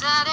said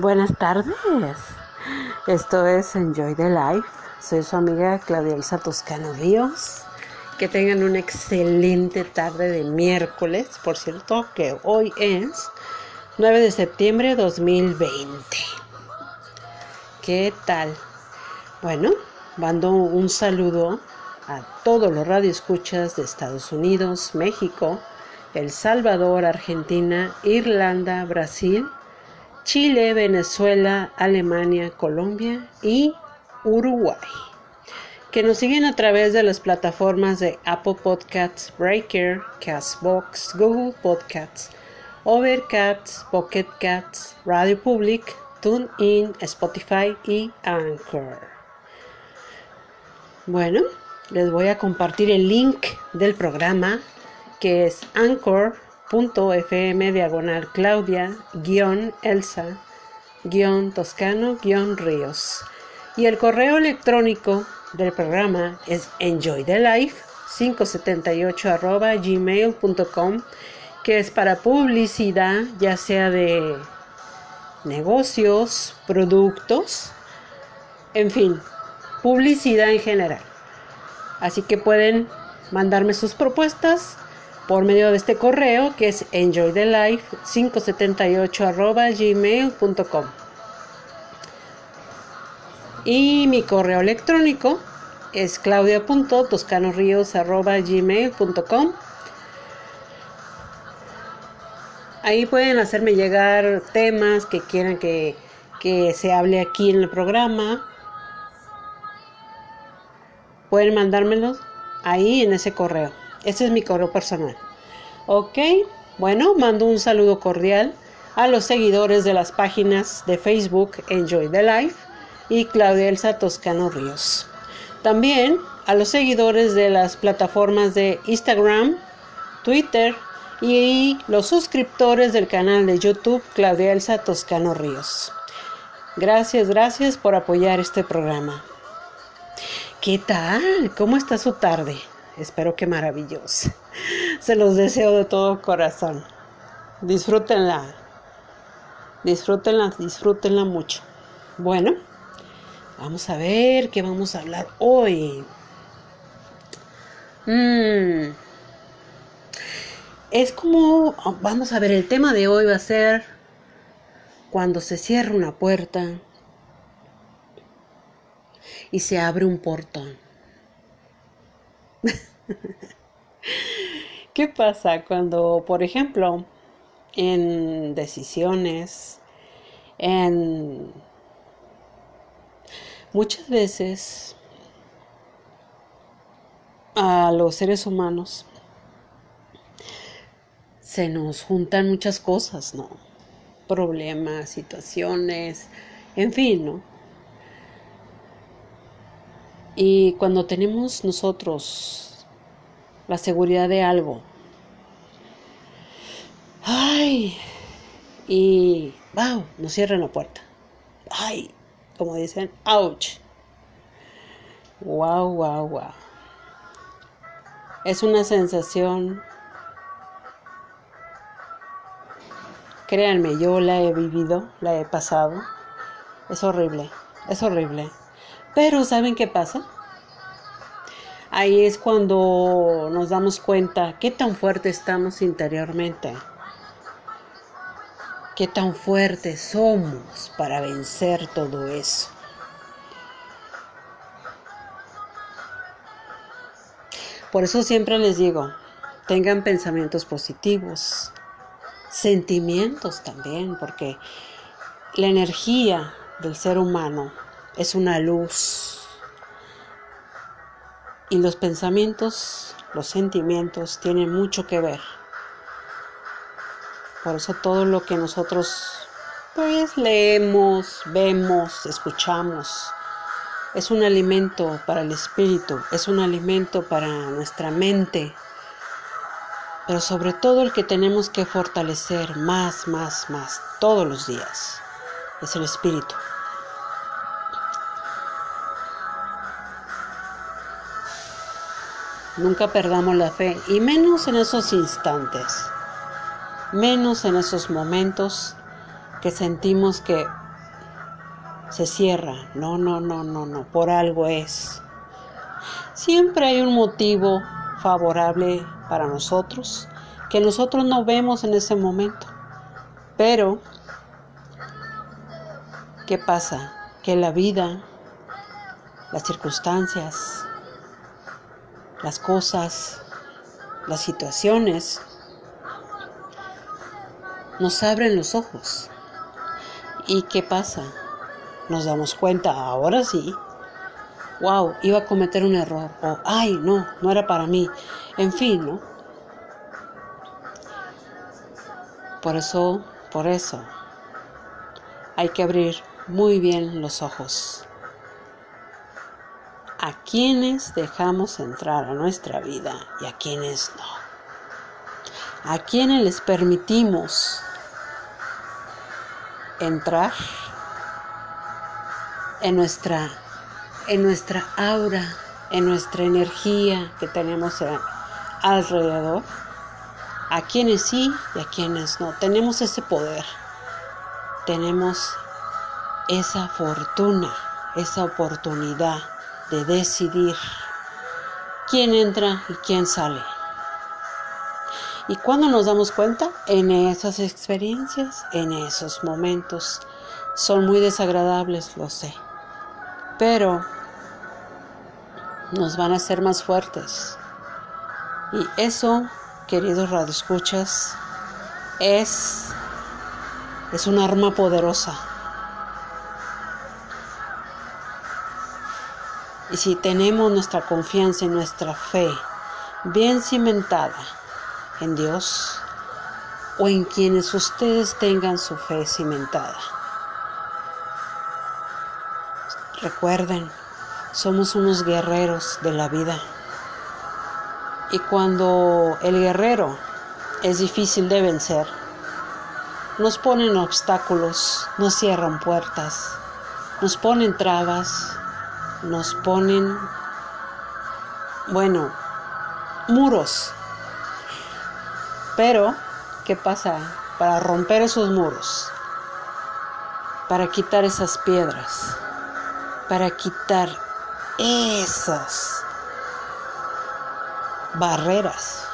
Buenas tardes. Esto es Enjoy the Life. Soy su amiga Claudia Elsa Toscano Ríos. Que tengan una excelente tarde de miércoles. Por cierto, que hoy es 9 de septiembre de 2020. ¿Qué tal? Bueno, mando un saludo a todos los radioescuchas de Estados Unidos, México, El Salvador, Argentina, Irlanda, Brasil, Chile, Venezuela, Alemania, Colombia y Uruguay. Que nos siguen a través de las plataformas de Apple Podcasts, Breaker, Castbox, Google Podcasts, Overcast, Pocket Cats, Radio Public, TuneIn, Spotify y Anchor. Bueno, les voy a compartir el link del programa que es anchor.fm diagonal Claudia guion Elsa guion Toscano guion Ríos. Y el correo electrónico del programa es enjoythelife578 gmail.com que es para publicidad ya sea de negocios, productos, en fin, publicidad en general. Así que pueden mandarme sus propuestas por medio de este correo que es enjoythelife578 gmail.com y mi correo electrónico es claudia.toscanoríos.gmail.com Ahí pueden hacerme llegar temas que quieran que, que se hable aquí en el programa. Pueden mandármelos ahí en ese correo. Ese es mi correo personal. Ok, bueno, mando un saludo cordial a los seguidores de las páginas de Facebook Enjoy the Life y Claudia Elsa Toscano Ríos. También a los seguidores de las plataformas de Instagram, Twitter, y los suscriptores del canal de YouTube Claudia Elsa Toscano Ríos. Gracias, gracias por apoyar este programa. ¿Qué tal? ¿Cómo está su tarde? Espero que maravilloso. Se los deseo de todo corazón. Disfrútenla. Disfrútenla, disfrútenla mucho. Bueno, vamos a ver qué vamos a hablar hoy. Mmm es como, vamos a ver, el tema de hoy va a ser cuando se cierra una puerta y se abre un portón. ¿Qué pasa cuando, por ejemplo, en decisiones, en muchas veces a los seres humanos se nos juntan muchas cosas, ¿no? Problemas, situaciones, en fin, ¿no? Y cuando tenemos nosotros la seguridad de algo, ay, y wow, nos cierran la puerta. Ay, como dicen, ouch. Wow, wow, wow. Es una sensación Créanme, yo la he vivido, la he pasado. Es horrible, es horrible. Pero ¿saben qué pasa? Ahí es cuando nos damos cuenta qué tan fuerte estamos interiormente. Qué tan fuertes somos para vencer todo eso. Por eso siempre les digo, tengan pensamientos positivos, sentimientos también, porque la energía del ser humano es una luz y los pensamientos, los sentimientos tienen mucho que ver. Por eso todo lo que nosotros pues leemos, vemos, escuchamos, es un alimento para el espíritu, es un alimento para nuestra mente, pero sobre todo el que tenemos que fortalecer más, más, más todos los días es el espíritu. Nunca perdamos la fe y menos en esos instantes, menos en esos momentos que sentimos que se cierra. No, no, no, no, no, por algo es. Siempre hay un motivo favorable para nosotros que nosotros no vemos en ese momento. Pero, ¿qué pasa? Que la vida, las circunstancias, las cosas, las situaciones, nos abren los ojos. ¿Y qué pasa? Nos damos cuenta, ahora sí, wow, iba a cometer un error, o ay, no, no era para mí, en fin, ¿no? Por eso, por eso, hay que abrir muy bien los ojos. A quienes dejamos entrar a nuestra vida y a quienes no. A quienes les permitimos entrar en nuestra en nuestra aura, en nuestra energía que tenemos alrededor, a quienes sí y a quienes no. Tenemos ese poder, tenemos esa fortuna, esa oportunidad de decidir quién entra y quién sale. Y cuando nos damos cuenta, en esas experiencias, en esos momentos, son muy desagradables, lo sé. Pero nos van a hacer más fuertes. Y eso, queridos radioescuchas, es, es un arma poderosa. Y si tenemos nuestra confianza y nuestra fe bien cimentada en Dios o en quienes ustedes tengan su fe cimentada. Recuerden, somos unos guerreros de la vida. Y cuando el guerrero es difícil de vencer, nos ponen obstáculos, nos cierran puertas, nos ponen trabas, nos ponen, bueno, muros. Pero, ¿qué pasa? Para romper esos muros, para quitar esas piedras, para quitar esas barreras.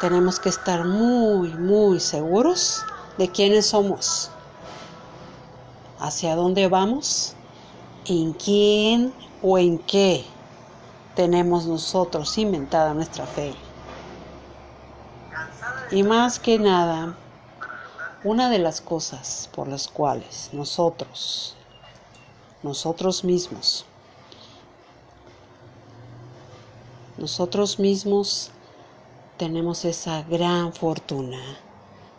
Tenemos que estar muy, muy seguros de quiénes somos, hacia dónde vamos, en quién o en qué tenemos nosotros inventada nuestra fe. Y más que nada, una de las cosas por las cuales nosotros, nosotros mismos, nosotros mismos tenemos esa gran fortuna,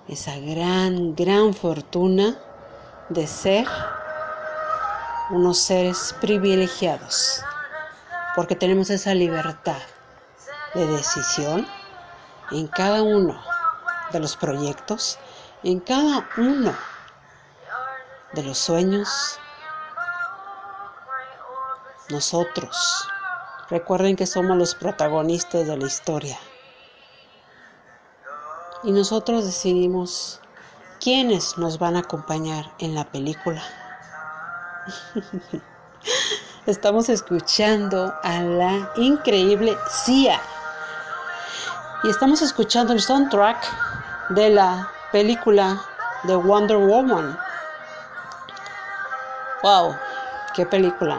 esa gran, gran fortuna de ser unos seres privilegiados, porque tenemos esa libertad de decisión en cada uno de los proyectos, en cada uno de los sueños. Nosotros Recuerden que somos los protagonistas de la historia. Y nosotros decidimos quiénes nos van a acompañar en la película. Estamos escuchando a la increíble Sia. Y estamos escuchando el soundtrack de la película de Wonder Woman. ¡Wow! ¡Qué película!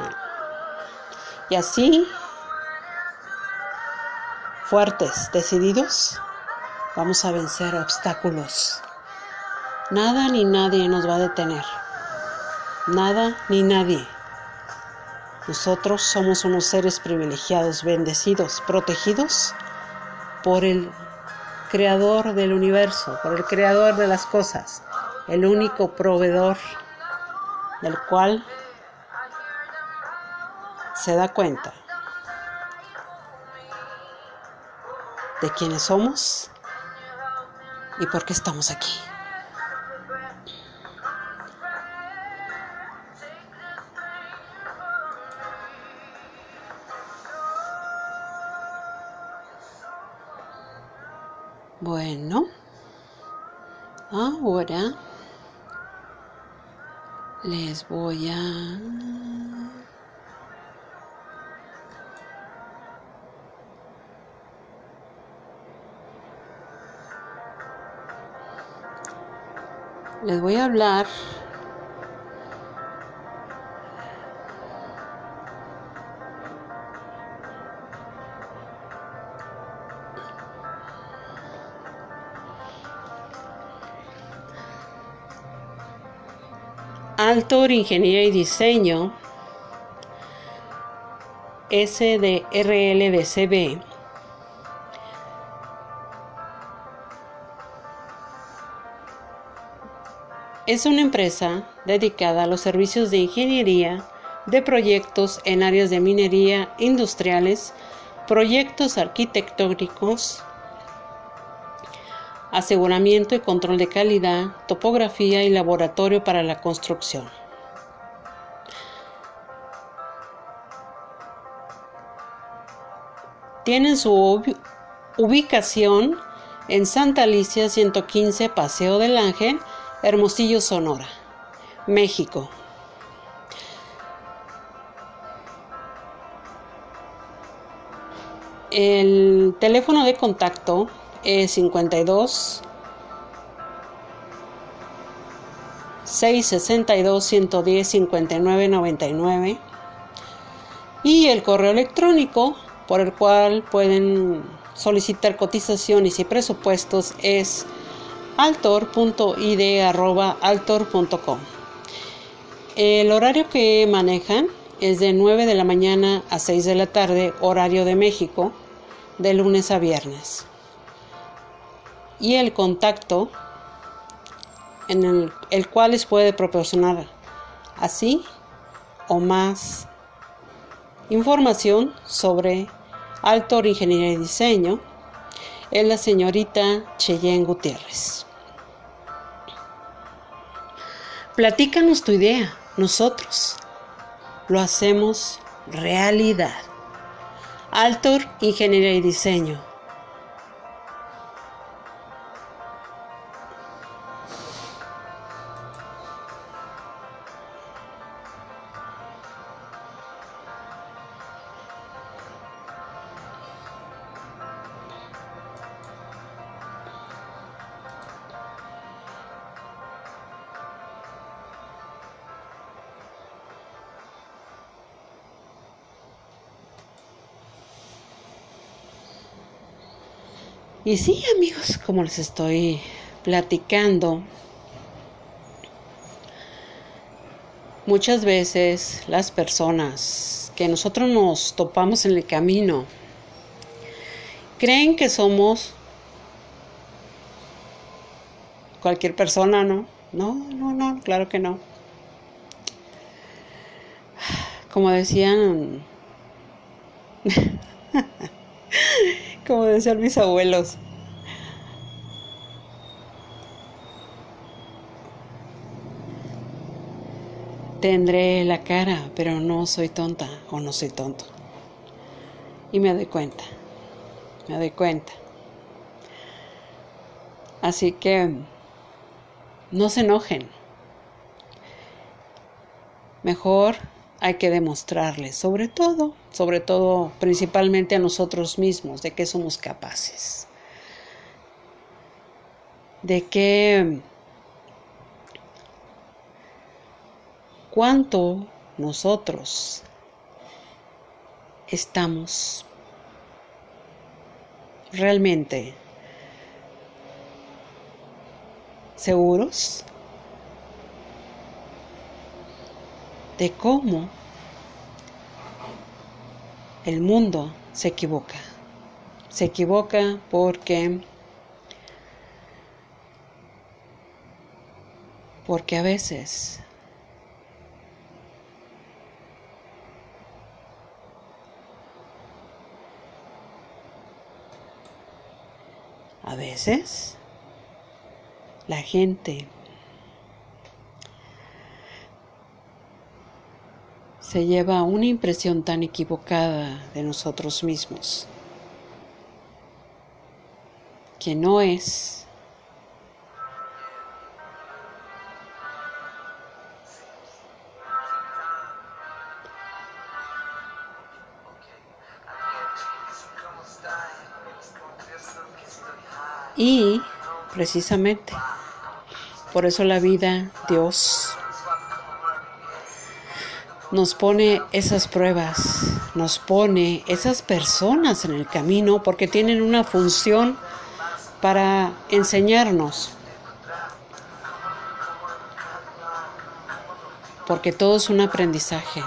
Y así fuertes, decididos, vamos a vencer obstáculos. Nada ni nadie nos va a detener. Nada ni nadie. Nosotros somos unos seres privilegiados, bendecidos, protegidos por el creador del universo, por el creador de las cosas, el único proveedor del cual se da cuenta de quiénes somos y por qué estamos aquí. Bueno, ahora les voy a les voy a hablar Ingeniería y Diseño, SDRLDCB, es una empresa dedicada a los servicios de ingeniería de proyectos en áreas de minería industriales, proyectos arquitectónicos, aseguramiento y control de calidad, topografía y laboratorio para la construcción. Tienen su ubicación en Santa Alicia 115 Paseo del Ángel, Hermosillo, Sonora, México. El teléfono de contacto es 52 662 110 59 99 y el correo electrónico por el cual pueden solicitar cotizaciones y presupuestos es altor.id.altor.com. El horario que manejan es de 9 de la mañana a 6 de la tarde, horario de México, de lunes a viernes. Y el contacto en el, el cual les puede proporcionar así o más información sobre Altor Ingeniería y Diseño es la señorita Cheyenne Gutiérrez. Platícanos tu idea, nosotros lo hacemos realidad. Altor, Ingeniería y Diseño. Y sí, amigos, como les estoy platicando, muchas veces las personas que nosotros nos topamos en el camino creen que somos cualquier persona, ¿no? No, no, no, claro que no. Como decían como decían mis abuelos. Tendré la cara, pero no soy tonta o no soy tonto. Y me doy cuenta, me doy cuenta. Así que no se enojen. Mejor hay que demostrarles, sobre todo, sobre todo, principalmente a nosotros mismos, de que somos capaces, de que cuánto nosotros estamos realmente seguros de cómo el mundo se equivoca. Se equivoca porque porque a veces a veces la gente se lleva una impresión tan equivocada de nosotros mismos, que no es Y precisamente por eso la vida, Dios, nos pone esas pruebas, nos pone esas personas en el camino porque tienen una función para enseñarnos. porque todo es un aprendizaje.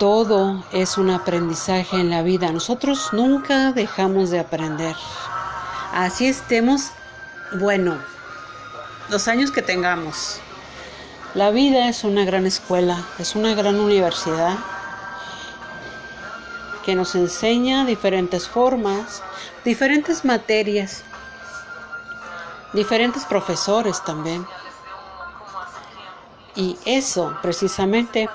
Todo es un aprendizaje en la vida. Nosotros nunca dejamos de aprender. Así estemos, bueno, los años que tengamos. La vida es una gran escuela, es una gran universidad que nos enseña diferentes formas, diferentes materias, diferentes profesores también. Y eso precisamente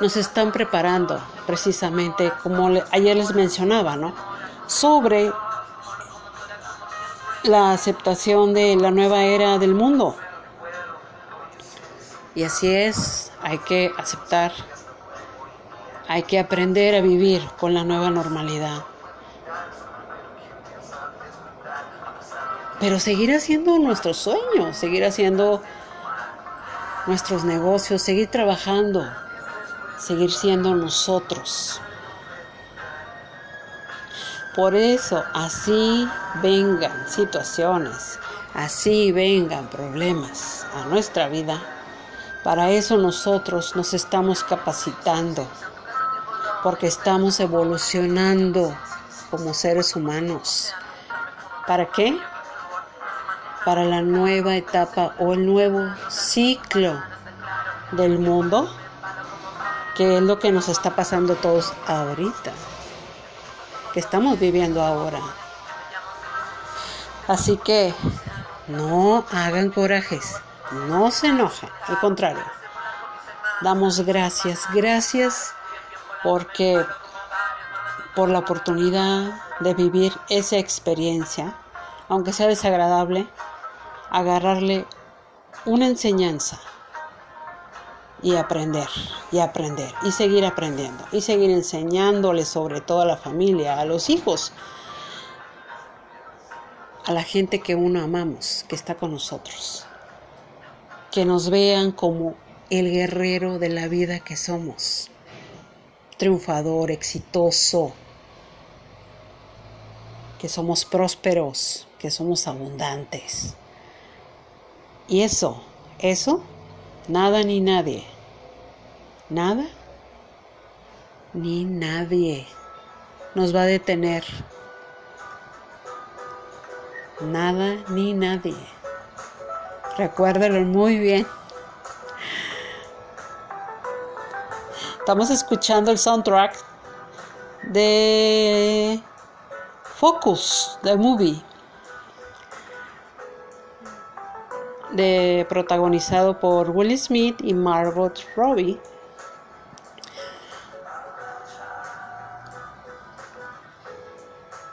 nos están preparando precisamente, como ayer les mencionaba, ¿no? Sobre la aceptación de la nueva era del mundo. Y así es, hay que aceptar, hay que aprender a vivir con la nueva normalidad. Pero seguir haciendo nuestros sueños, seguir haciendo nuestros negocios, seguir trabajando, seguir siendo nosotros. Por eso, así vengan situaciones, así vengan problemas a nuestra vida, para eso nosotros nos estamos capacitando, porque estamos evolucionando como seres humanos. ¿Para qué? Para la nueva etapa o el nuevo ciclo del mundo que es lo que nos está pasando todos ahorita, que estamos viviendo ahora. Así que no hagan corajes, no se enojen, al contrario, damos gracias, gracias porque por la oportunidad de vivir esa experiencia, aunque sea desagradable, agarrarle una enseñanza y aprender y aprender y seguir aprendiendo y seguir enseñándole sobre todo a la familia, a los hijos, a la gente que uno amamos, que está con nosotros, que nos vean como el guerrero de la vida que somos, triunfador, exitoso, que somos prósperos, que somos abundantes. Y eso, eso Nada ni nadie. Nada ni nadie nos va a detener. Nada ni nadie. Recuérdelo muy bien. Estamos escuchando el soundtrack de Focus, the movie. De, protagonizado por Will Smith y Margot Robbie.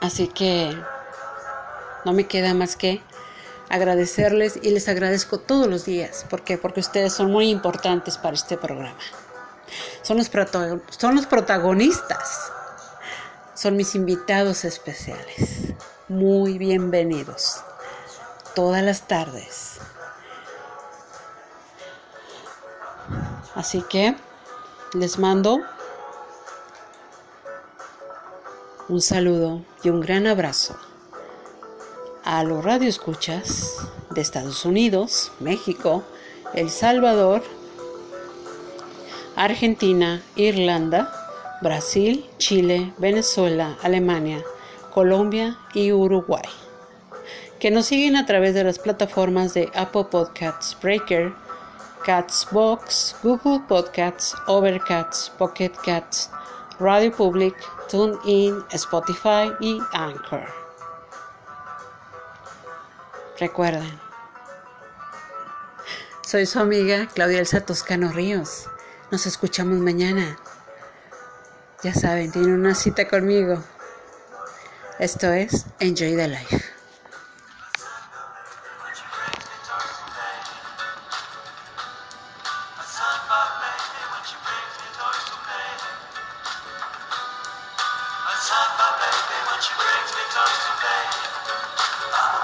Así que no me queda más que agradecerles y les agradezco todos los días. ¿Por qué? Porque ustedes son muy importantes para este programa. Son los, son los protagonistas. Son mis invitados especiales. Muy bienvenidos. Todas las tardes. Así que les mando un saludo y un gran abrazo a los radioescuchas de Estados Unidos, México, El Salvador, Argentina, Irlanda, Brasil, Chile, Venezuela, Alemania, Colombia y Uruguay, que nos siguen a través de las plataformas de Apple Podcasts, Breaker, Box, Google Podcasts, Overcast, Pocket Cats, Radio Public, TuneIn, Spotify y Anchor. Recuerden, soy su amiga Claudia Elsa Toscano Ríos. Nos escuchamos mañana. Ya saben, tienen una cita conmigo. Esto es Enjoy the Life. time, my baby, when she brings me toast today. I'm